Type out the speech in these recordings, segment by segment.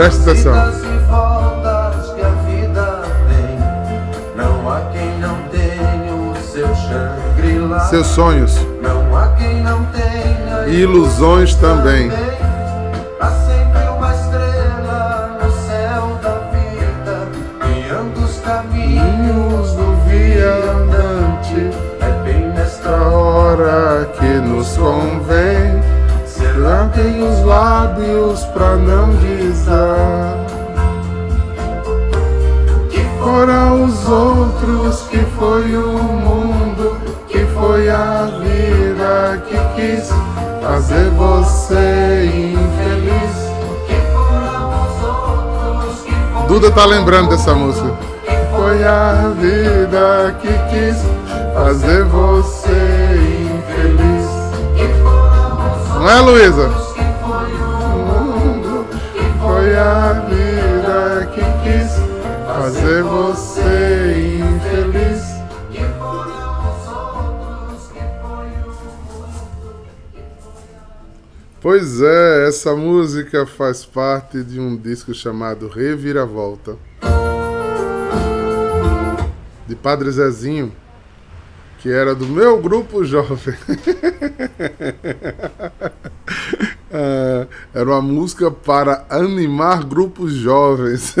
Presta atenção. Idas voltas que a vida tem. Não há quem não tenha o seu Shangri-La. Seus sonhos Não há quem não tenha e ilusões também. Tratem os lábios pra não dizer. que Fora os outros que foi o mundo, que foi a vida que quis fazer você infeliz. que foram os outros que foram Duda tá lembrando dessa música. Foi a vida que quis fazer você infeliz. que foram Não é, Luísa? Fazer você infeliz. que outros que foi o Pois é, essa música faz parte de um disco chamado Reviravolta. De Padre Zezinho, que era do meu grupo jovem. Ah, era uma música para animar grupos jovens.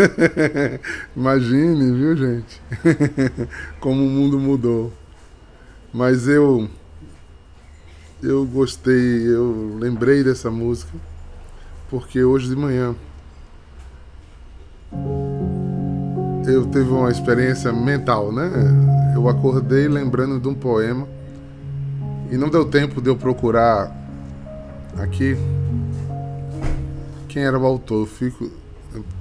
Imagine, viu, gente? Como o mundo mudou. Mas eu eu gostei, eu lembrei dessa música porque hoje de manhã eu tive uma experiência mental, né? Eu acordei lembrando de um poema e não deu tempo de eu procurar aqui quem era o autor. Fico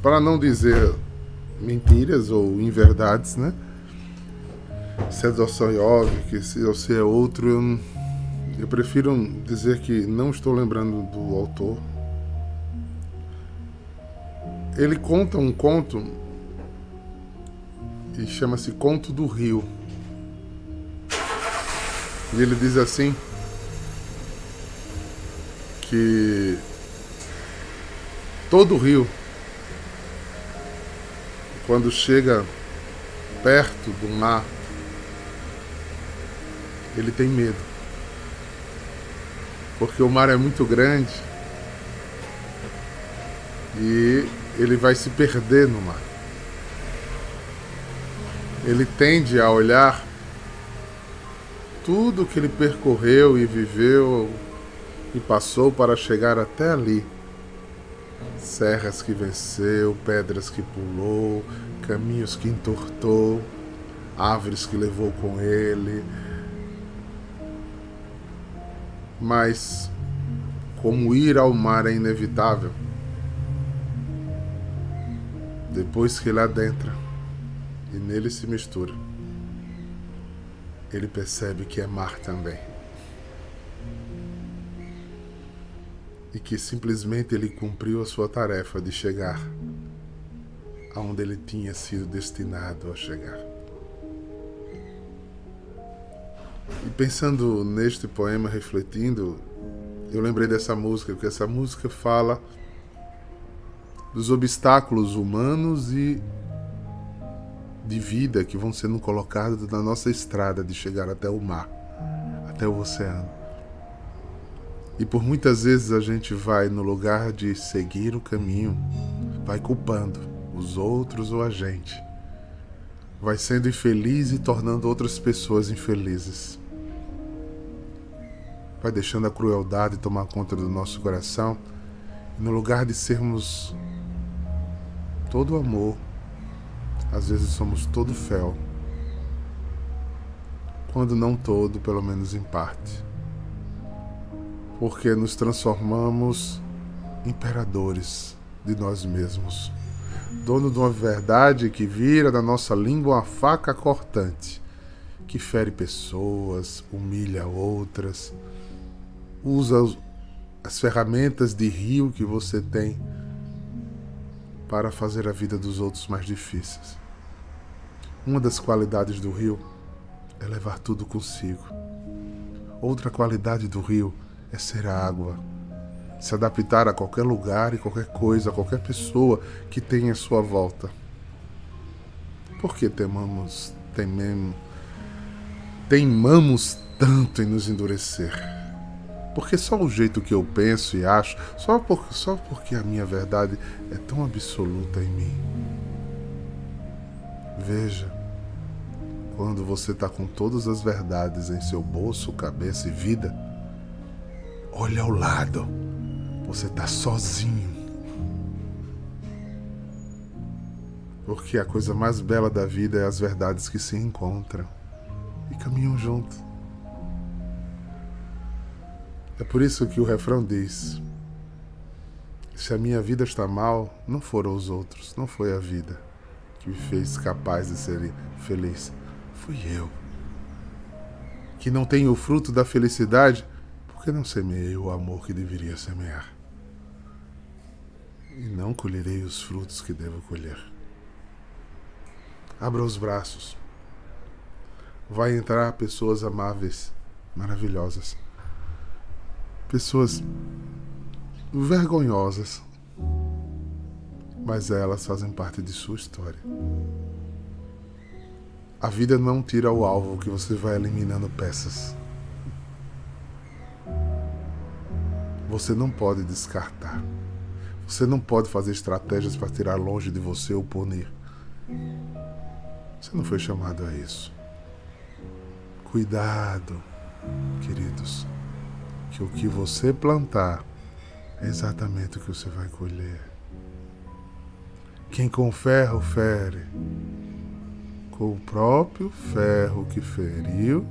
para não dizer mentiras ou inverdades, né? Se é Dostoiévski, se ou se é outro, eu eu prefiro dizer que não estou lembrando do autor. Ele conta um conto e chama-se Conto do Rio. E ele diz assim que todo rio quando chega perto do mar ele tem medo porque o mar é muito grande e ele vai se perder no mar. Ele tende a olhar tudo que ele percorreu e viveu e passou para chegar até ali. Serras que venceu, pedras que pulou, caminhos que entortou, árvores que levou com ele, mas como ir ao mar é inevitável, depois que ele adentra e nele se mistura, ele percebe que é mar também. E que simplesmente ele cumpriu a sua tarefa de chegar aonde ele tinha sido destinado a chegar. E pensando neste poema, refletindo, eu lembrei dessa música, porque essa música fala dos obstáculos humanos e de vida que vão sendo colocados na nossa estrada de chegar até o mar, até o oceano. E por muitas vezes a gente vai no lugar de seguir o caminho, vai culpando os outros ou a gente. Vai sendo infeliz e tornando outras pessoas infelizes. Vai deixando a crueldade tomar conta do nosso coração. E no lugar de sermos todo amor, às vezes somos todo fel. Quando não todo, pelo menos em parte. Porque nos transformamos imperadores de nós mesmos. Dono de uma verdade que vira da nossa língua uma faca cortante, que fere pessoas, humilha outras, usa as ferramentas de rio que você tem para fazer a vida dos outros mais difíceis. Uma das qualidades do rio é levar tudo consigo. Outra qualidade do rio é ser água, se adaptar a qualquer lugar e qualquer coisa, a qualquer pessoa que tenha à sua volta. Por que temamos, tememos, teimamos tanto em nos endurecer? Porque só o jeito que eu penso e acho, só, por, só porque a minha verdade é tão absoluta em mim. Veja, quando você está com todas as verdades em seu bolso, cabeça e vida, olha ao lado. Você está sozinho. Porque a coisa mais bela da vida é as verdades que se encontram e caminham junto. É por isso que o refrão diz: Se a minha vida está mal, não foram os outros, não foi a vida que me fez capaz de ser feliz fui eu. Que não tenho o fruto da felicidade porque não semeei o amor que deveria semear. E não colherei os frutos que devo colher. Abra os braços. Vai entrar pessoas amáveis, maravilhosas. Pessoas vergonhosas, mas elas fazem parte de sua história. A vida não tira o alvo que você vai eliminando peças. Você não pode descartar. Você não pode fazer estratégias para tirar longe de você ou punir. Você não foi chamado a isso. Cuidado, queridos, que o que você plantar é exatamente o que você vai colher. Quem com ferro fere, com o próprio ferro que feriu,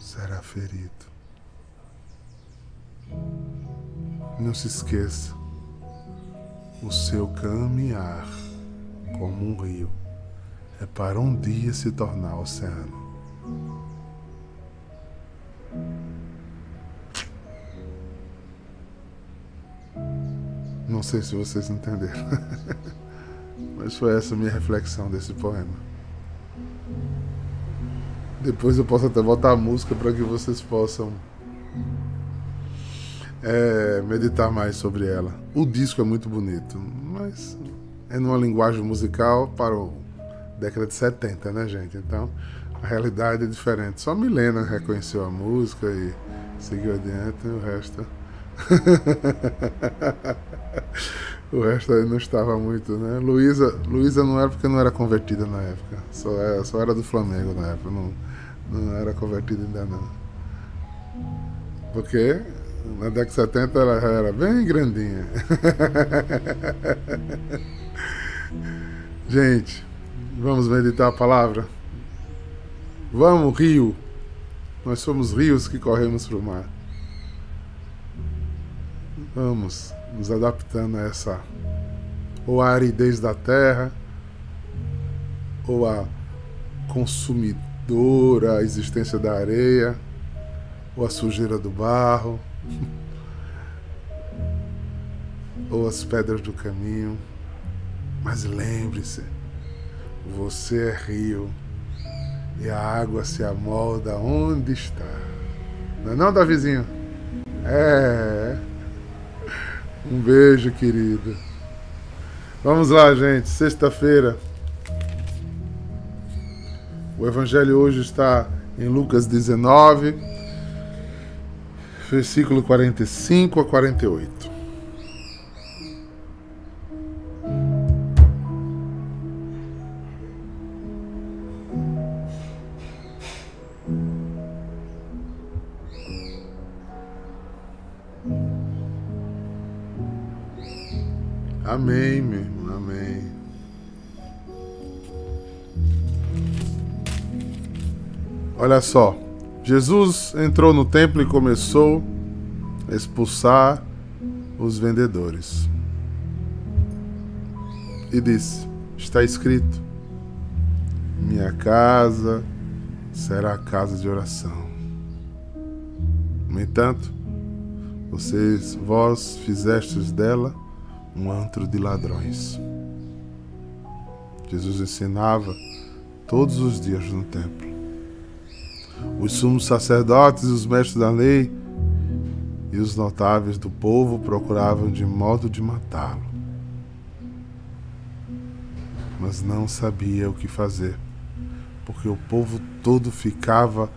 será ferido. Não se esqueça, o seu caminhar como um rio é para um dia se tornar oceano. Não sei se vocês entenderam, mas foi essa minha reflexão desse poema. Depois eu posso até botar a música para que vocês possam é, meditar mais sobre ela. O disco é muito bonito, mas é numa linguagem musical para o década de 70, né, gente? Então a realidade é diferente. Só Milena reconheceu a música e seguiu adiante, o resto. o resto aí não estava muito, né? Luísa, Luísa não era porque não era convertida na época. Só era, só era do Flamengo na época. Não, não era convertida ainda não. Porque na década de 70 ela já era bem grandinha. Gente, vamos meditar a palavra? Vamos, rio. Nós somos rios que corremos para o mar. Vamos nos adaptando a essa ou a aridez da terra ou a consumidor dor, a existência da areia, ou a sujeira do barro, ou as pedras do caminho. Mas lembre-se, você é rio e a água se amolda onde está. Não é não, Davizinho? É. Um beijo, querido. Vamos lá, gente. Sexta-feira. O evangelho hoje está em Lucas 19, versículo 45 a 48. Amém, meu irmão, amém. Olha só, Jesus entrou no templo e começou a expulsar os vendedores. E disse: Está escrito: Minha casa será casa de oração. No entanto, vocês, vós fizestes dela um antro de ladrões. Jesus ensinava todos os dias no templo. Os sumos sacerdotes os mestres da lei e os notáveis do povo procuravam de modo de matá-lo. Mas não sabia o que fazer, porque o povo todo ficava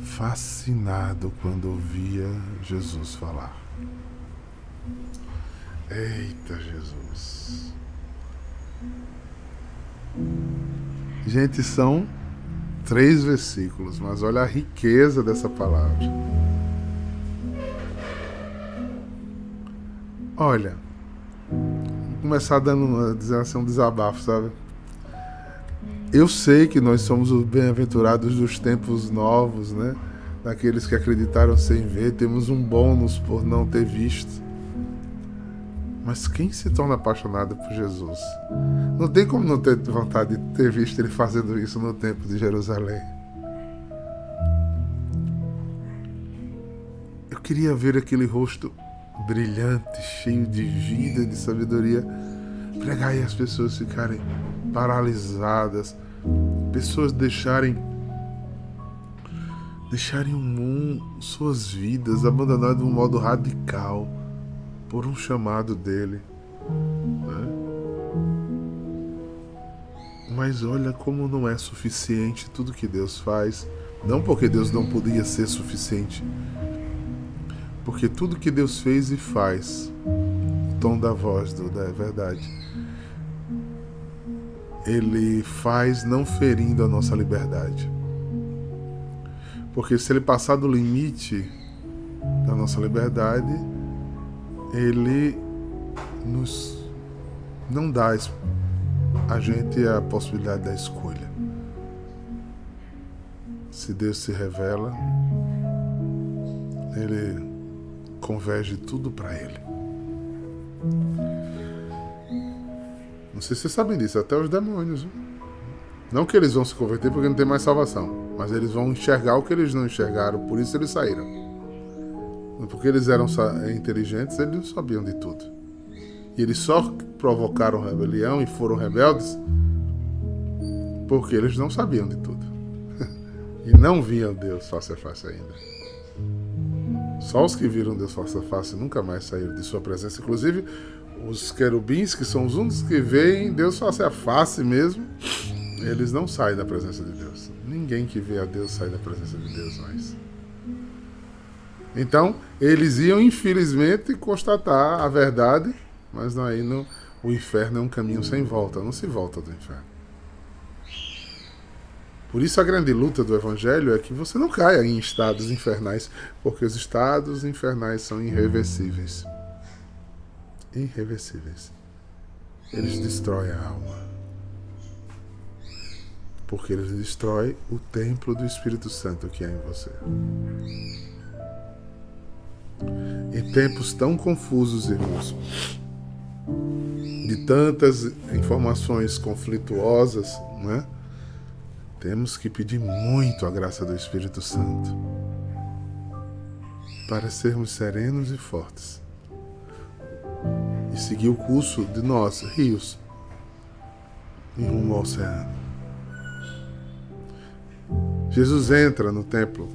fascinado quando ouvia Jesus falar. Eita Jesus! Gente, são três versículos, mas olha a riqueza dessa palavra. Olha, vou começar dando dizer assim, um desabafo, sabe? Eu sei que nós somos os bem-aventurados dos tempos novos, né? Daqueles que acreditaram sem ver, temos um bônus por não ter visto. Mas quem se torna apaixonado por Jesus? Não tem como não ter vontade de ter visto ele fazendo isso no templo de Jerusalém. Eu queria ver aquele rosto brilhante, cheio de vida e de sabedoria, pregar e as pessoas ficarem paralisadas, pessoas deixarem deixarem o mundo, suas vidas abandonadas de um modo radical por um chamado dele. Né? Mas olha como não é suficiente tudo que Deus faz. Não porque Deus não podia ser suficiente, porque tudo que Deus fez e faz, o tom da voz do, da verdade, Ele faz não ferindo a nossa liberdade. Porque se Ele passar do limite da nossa liberdade, ele nos não dá a gente a possibilidade da escolha. Se Deus se revela, ele converge tudo para ele. Não sei se vocês sabem disso, até os demônios. Não que eles vão se converter porque não tem mais salvação, mas eles vão enxergar o que eles não enxergaram, por isso eles saíram. Porque eles eram inteligentes, eles sabiam de tudo. E eles só provocaram rebelião e foram rebeldes porque eles não sabiam de tudo. e não viam Deus face a face ainda. Só os que viram Deus face a face nunca mais saíram de sua presença. Inclusive, os querubins, que são os únicos que veem Deus face a face mesmo, eles não saem da presença de Deus. Ninguém que vê a Deus sai da presença de Deus mais. Então, eles iam, infelizmente, constatar a verdade, mas aí no, o inferno é um caminho sem volta, não se volta do inferno. Por isso a grande luta do Evangelho é que você não caia em estados infernais, porque os estados infernais são irreversíveis. Irreversíveis. Eles destroem a alma. Porque eles destroem o templo do Espírito Santo que é em você. Em tempos tão confusos, irmãos, de tantas informações conflituosas, né? temos que pedir muito a graça do Espírito Santo para sermos serenos e fortes e seguir o curso de nós, rios, em rumo ao oceano. Jesus entra no templo.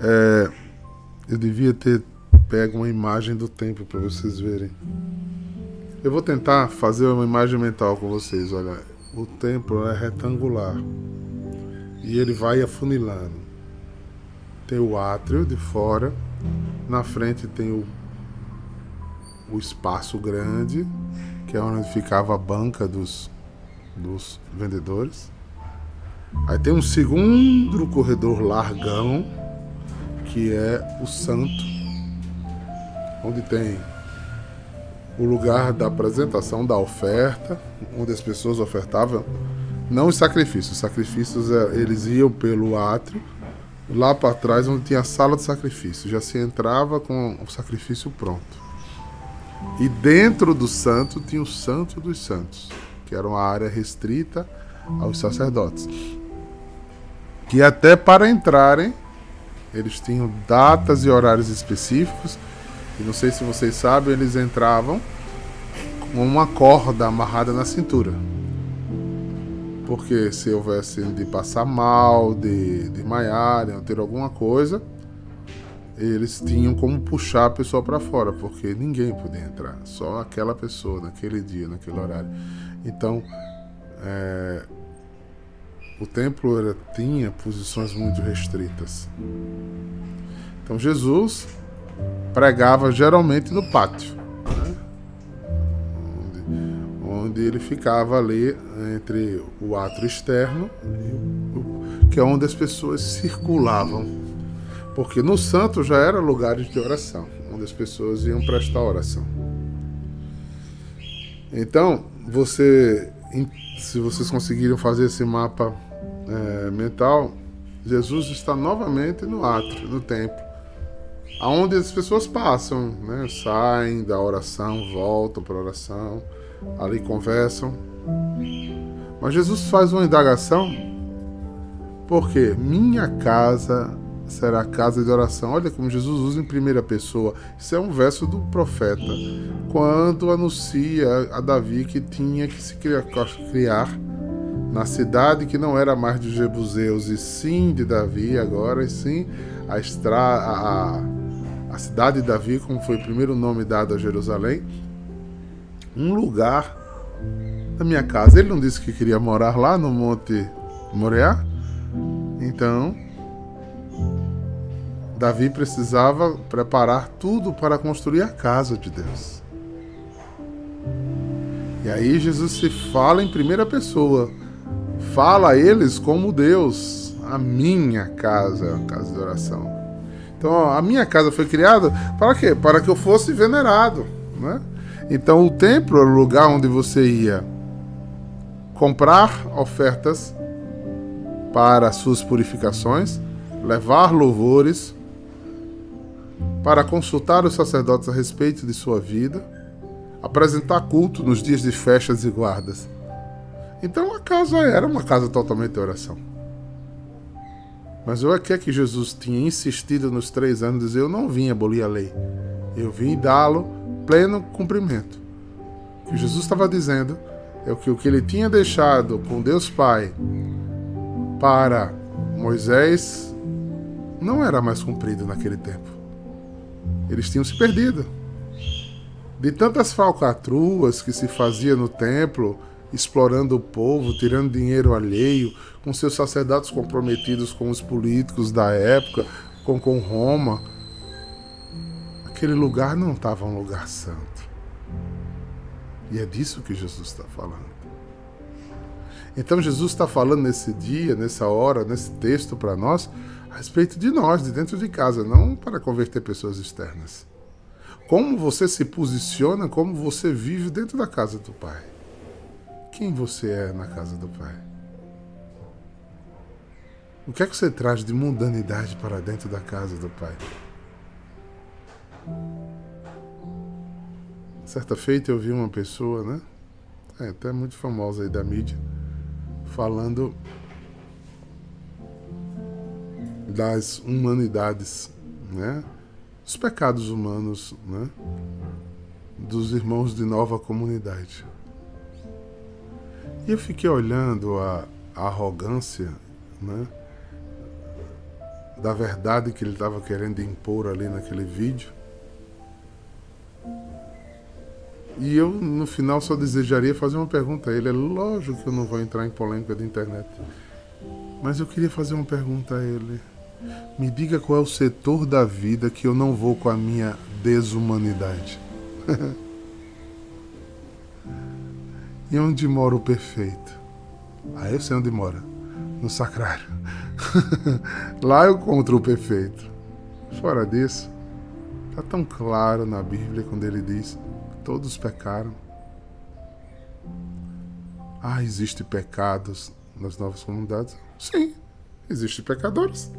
É, eu devia ter pego uma imagem do templo para vocês verem. Eu vou tentar fazer uma imagem mental com vocês. Olha, o templo é retangular e ele vai afunilando. Tem o átrio de fora, na frente tem o, o espaço grande, que é onde ficava a banca dos, dos vendedores. Aí tem um segundo corredor largão, que é o santo onde tem o lugar da apresentação da oferta, onde as pessoas ofertavam não os sacrifícios, os sacrifícios é, eles iam pelo átrio, lá para trás onde tinha a sala de sacrifício, já se entrava com o sacrifício pronto. E dentro do santo tinha o santo dos santos, que era uma área restrita aos sacerdotes. Que até para entrarem, eles tinham datas e horários específicos e não sei se vocês sabem, eles entravam com uma corda amarrada na cintura. Porque se houvesse de passar mal, de, de maiar, de ter alguma coisa, eles tinham como puxar a pessoa para fora, porque ninguém podia entrar, só aquela pessoa naquele dia, naquele horário. Então, é, o templo era, tinha posições muito restritas. Então, Jesus pregava geralmente no pátio, né? onde, onde, ele ficava ali entre o átrio externo, que é onde as pessoas circulavam, porque no santo já era lugares de oração, onde as pessoas iam prestar oração. Então, você, se vocês conseguiram fazer esse mapa é, mental, Jesus está novamente no átrio, no templo aonde as pessoas passam, né? Saem da oração, voltam para a oração, ali conversam. Mas Jesus faz uma indagação, porque minha casa será casa de oração. Olha como Jesus usa em primeira pessoa. Isso é um verso do profeta, quando anuncia a Davi que tinha que se criar, na cidade que não era mais de Jebuseus e sim de Davi agora, e sim a estrada a cidade de Davi, como foi o primeiro nome dado a Jerusalém, um lugar da minha casa. Ele não disse que queria morar lá no Monte Moriá? Então, Davi precisava preparar tudo para construir a casa de Deus. E aí Jesus se fala em primeira pessoa. Fala a eles como Deus, a minha casa, a casa de oração. Então, a minha casa foi criada para quê? Para que eu fosse venerado, né? Então, o templo era o lugar onde você ia comprar ofertas para suas purificações, levar louvores, para consultar os sacerdotes a respeito de sua vida, apresentar culto nos dias de festas e guardas. Então a casa era uma casa totalmente de oração. Mas o que é que Jesus tinha insistido nos três anos, dizer, eu não vim abolir a lei, eu vim dá-lo pleno cumprimento. O que Jesus estava dizendo é que o que ele tinha deixado com Deus Pai para Moisés não era mais cumprido naquele tempo. Eles tinham se perdido. De tantas falcatruas que se fazia no templo, explorando o povo, tirando dinheiro alheio, com seus sacerdotes comprometidos com os políticos da época, com, com Roma. Aquele lugar não estava um lugar santo. E é disso que Jesus está falando. Então Jesus está falando nesse dia, nessa hora, nesse texto para nós, a respeito de nós, de dentro de casa, não para converter pessoas externas. Como você se posiciona, como você vive dentro da casa do Pai quem você é na casa do Pai? O que é que você traz de mundanidade para dentro da casa do Pai? Certa feita eu vi uma pessoa, né? É, até muito famosa aí da mídia, falando das humanidades, né? Os pecados humanos, né? Dos irmãos de nova comunidade. E eu fiquei olhando a, a arrogância, né? Da verdade que ele estava querendo impor ali naquele vídeo. E eu, no final, só desejaria fazer uma pergunta a ele. É lógico que eu não vou entrar em polêmica de internet. Mas eu queria fazer uma pergunta a ele. Me diga qual é o setor da vida que eu não vou com a minha desumanidade. E onde mora o perfeito? Aí eu sei onde mora. No sacrário. Lá eu encontro o perfeito. Fora disso, está tão claro na Bíblia quando ele diz: todos pecaram. Ah, existem pecados nas novas comunidades? Sim, existem pecadores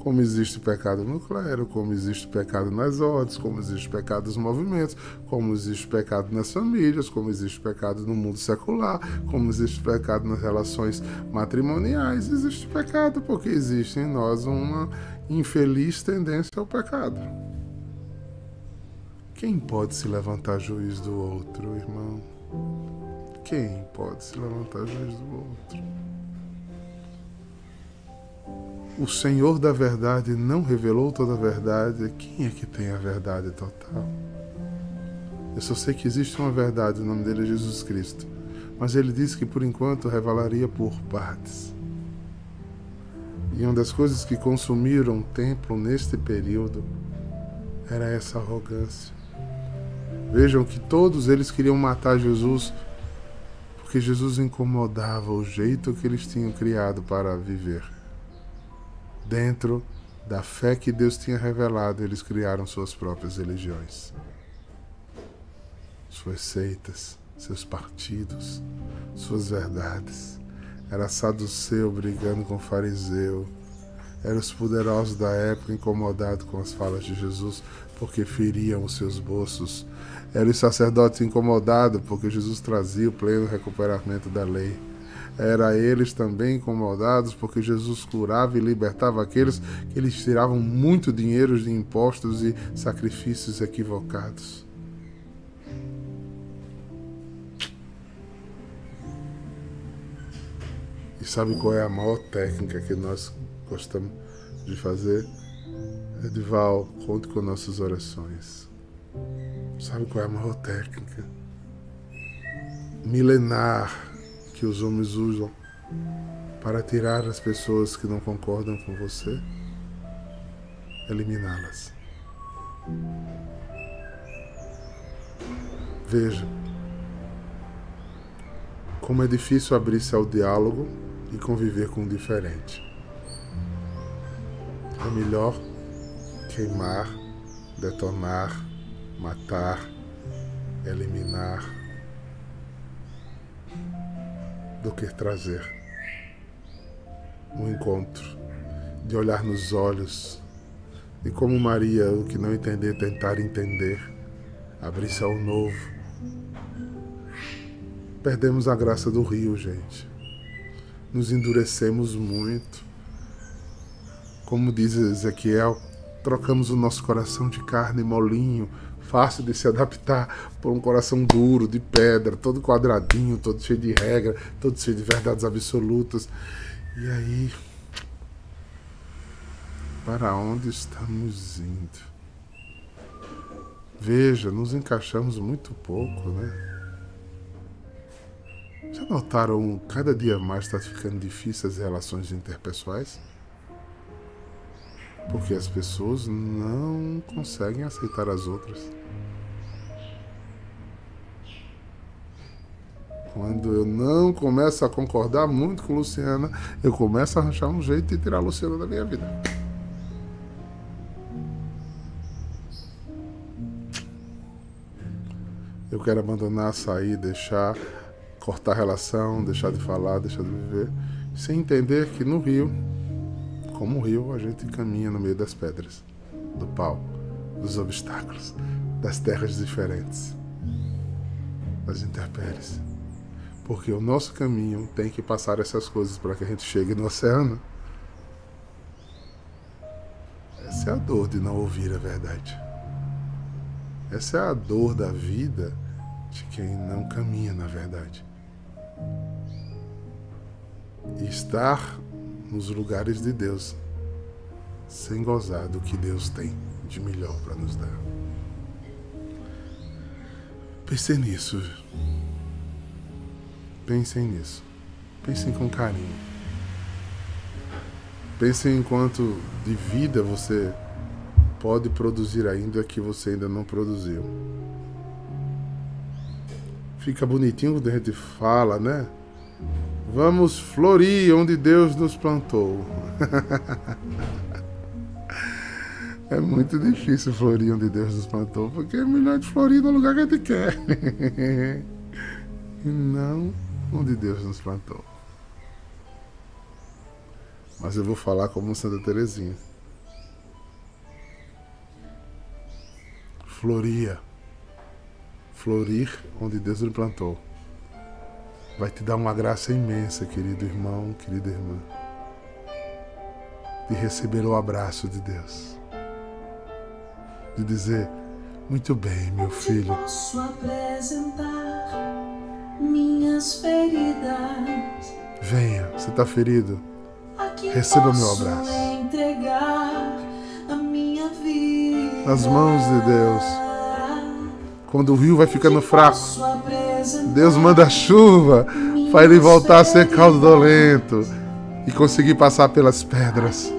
como existe pecado no clero, como existe pecado nas ordens, como existe pecado nos movimentos, como existe pecado nas famílias, como existe pecado no mundo secular, como existe pecado nas relações matrimoniais. Existe pecado porque existe em nós uma infeliz tendência ao pecado. Quem pode se levantar juiz do outro, irmão? Quem pode se levantar juiz do outro? O Senhor da verdade não revelou toda a verdade, quem é que tem a verdade total? Eu só sei que existe uma verdade, o nome dele é Jesus Cristo. Mas ele disse que por enquanto revelaria por partes. E uma das coisas que consumiram o templo neste período era essa arrogância. Vejam que todos eles queriam matar Jesus porque Jesus incomodava o jeito que eles tinham criado para viver. Dentro da fé que Deus tinha revelado, eles criaram suas próprias religiões, suas seitas, seus partidos, suas verdades. Era saduceu brigando com fariseu. Eram os poderosos da época incomodados com as falas de Jesus porque feriam os seus bolsos. Eram os sacerdotes incomodados porque Jesus trazia o pleno recuperamento da lei. Era eles também incomodados porque Jesus curava e libertava aqueles que eles tiravam muito dinheiro de impostos e sacrifícios equivocados. E sabe qual é a maior técnica que nós gostamos de fazer? Edival, conte com nossas orações. Sabe qual é a maior técnica? Milenar que os homens usam para tirar as pessoas que não concordam com você? Eliminá-las. Veja como é difícil abrir-se ao diálogo e conviver com o diferente. É melhor queimar, detonar, matar, eliminar, do que trazer um encontro, de olhar nos olhos, e como Maria, o que não entender, tentar entender, abrir-se ao novo. Perdemos a graça do rio, gente nos endurecemos muito. Como diz Ezequiel, trocamos o nosso coração de carne molinho, fácil de se adaptar, por um coração duro, de pedra, todo quadradinho, todo cheio de regra, todo cheio de verdades absolutas. E aí, para onde estamos indo? Veja, nos encaixamos muito pouco, né? Já notaram cada dia mais está ficando difícil as relações interpessoais? Porque as pessoas não conseguem aceitar as outras. Quando eu não começo a concordar muito com Luciana, eu começo a arranjar um jeito de tirar a Luciana da minha vida. Eu quero abandonar, sair, deixar cortar a relação, deixar de falar, deixar de viver, sem entender que no rio, como o rio, a gente caminha no meio das pedras, do pau, dos obstáculos, das terras diferentes, das intempéries. Porque o nosso caminho tem que passar essas coisas para que a gente chegue no oceano. Essa é a dor de não ouvir a verdade. Essa é a dor da vida de quem não caminha na verdade e estar nos lugares de Deus sem gozar do que Deus tem de melhor para nos dar. Pensem nisso. Pensem nisso. Pensem com carinho. Pensem em quanto de vida você pode produzir ainda que você ainda não produziu fica bonitinho quando a gente fala, né? Vamos florir onde Deus nos plantou. é muito difícil florir onde Deus nos plantou, porque é melhor de florir no lugar que a gente quer. e não onde Deus nos plantou. Mas eu vou falar como Santa Teresinha. Floria florir onde Deus lhe plantou. Vai te dar uma graça imensa, querido irmão, querida irmã, de receber o abraço de Deus. De dizer, muito bem, meu filho. Posso apresentar minhas feridas. Venha, você está ferido? quem Receba meu abraço. entregar a minha vida? Nas mãos de Deus. Quando o rio vai ficando fraco, Deus manda chuva para ele voltar a ser caudolento e conseguir passar pelas pedras,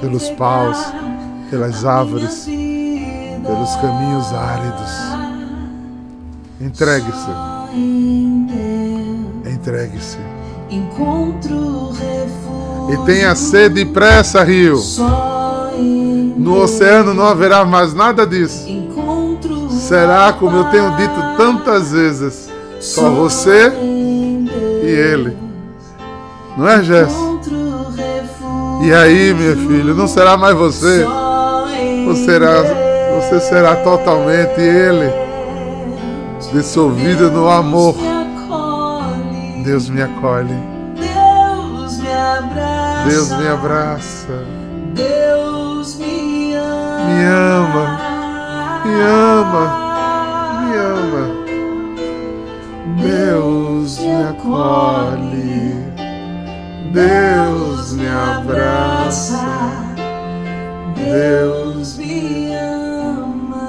pelos paus, pelas árvores, pelos caminhos áridos. Entregue-se, entregue-se. encontro refúgio. E tenha sede e pressa, rio. No oceano não haverá mais nada disso. encontro Será, como eu tenho dito tantas vezes, só você e ele. Não é, refúgio. E aí, meu filho, não será mais você? Você será, você será totalmente ele, dissolvido no amor. Deus me acolhe. Deus me abraça. Deus me abraça. Deus me ama. Me ama. Me ama. Me ama. Deus me acolhe. Deus me abraça. Deus me ama.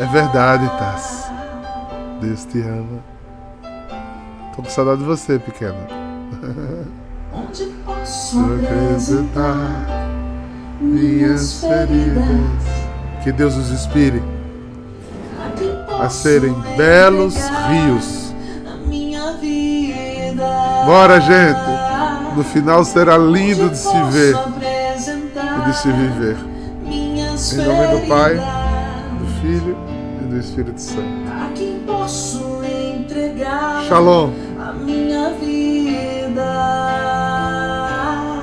É verdade, Tassi. Deus te ama. Tô com saudade de você, pequena. Onde posso acreditar minhas feridas. Que Deus os inspire a serem belos rios. Bora, gente! No final será lindo de se ver apresentar e de se viver. Em nome do Pai, do Filho e do Espírito Santo. A quem posso entregar Shalom!